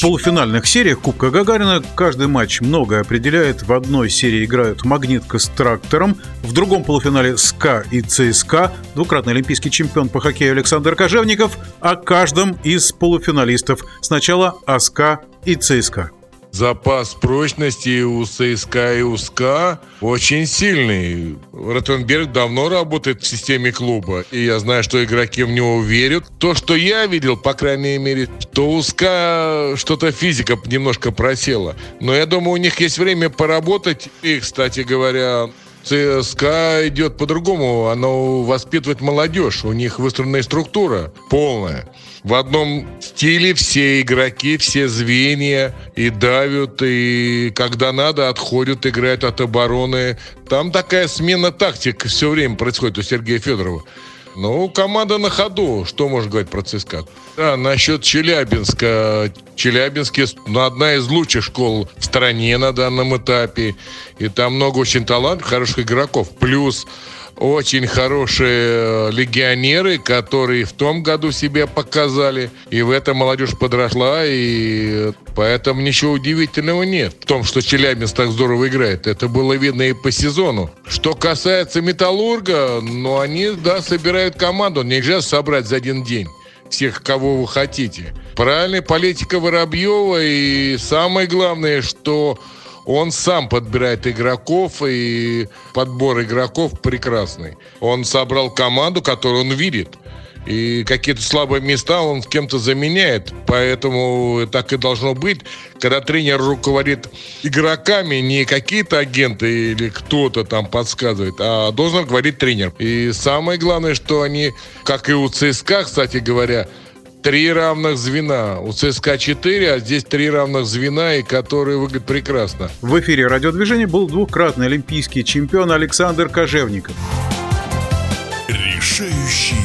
В полуфинальных сериях Кубка Гагарина каждый матч многое определяет. В одной серии играют «Магнитка» с «Трактором», в другом полуфинале «СКА» и «ЦСКА», двукратный олимпийский чемпион по хоккею Александр Кожевников, о каждом из полуфиналистов. Сначала «СКА» и «ЦСКА». Запас прочности у ЦСКА и у СКА очень сильный. Ротенберг давно работает в системе клуба, и я знаю, что игроки в него верят. То, что я видел, по крайней мере, то у СКА что-то физика немножко просела. Но я думаю, у них есть время поработать. И, кстати говоря, ЦСКА идет по-другому. Оно воспитывает молодежь. У них выстроенная структура полная. В одном стиле все игроки, все звенья и давят, и когда надо, отходят, играют от обороны. Там такая смена тактик все время происходит у Сергея Федорова. Ну, команда на ходу. Что можно говорить про ЦСКА? Да, насчет Челябинска. Челябинске ну, одна из лучших школ в стране на данном этапе. И там много очень талантов, хороших игроков. Плюс очень хорошие э, легионеры, которые в том году себя показали. И в этом молодежь подросла, и поэтому ничего удивительного нет в том, что Челябинск так здорово играет. Это было видно и по сезону. Что касается Металлурга, ну, они, да, собирают команду. Нельзя собрать за один день всех, кого вы хотите. Правильная политика Воробьева, и самое главное, что он сам подбирает игроков, и подбор игроков прекрасный. Он собрал команду, которую он видит. И какие-то слабые места он кем-то заменяет. Поэтому так и должно быть. Когда тренер руководит игроками, не какие-то агенты или кто-то там подсказывает, а должен говорить тренер. И самое главное, что они, как и у ЦСКА, кстати говоря, три равных звена. У ЦСКА 4, а здесь три равных звена, и которые выглядят прекрасно. В эфире радиодвижения был двукратный олимпийский чемпион Александр Кожевников. Решающий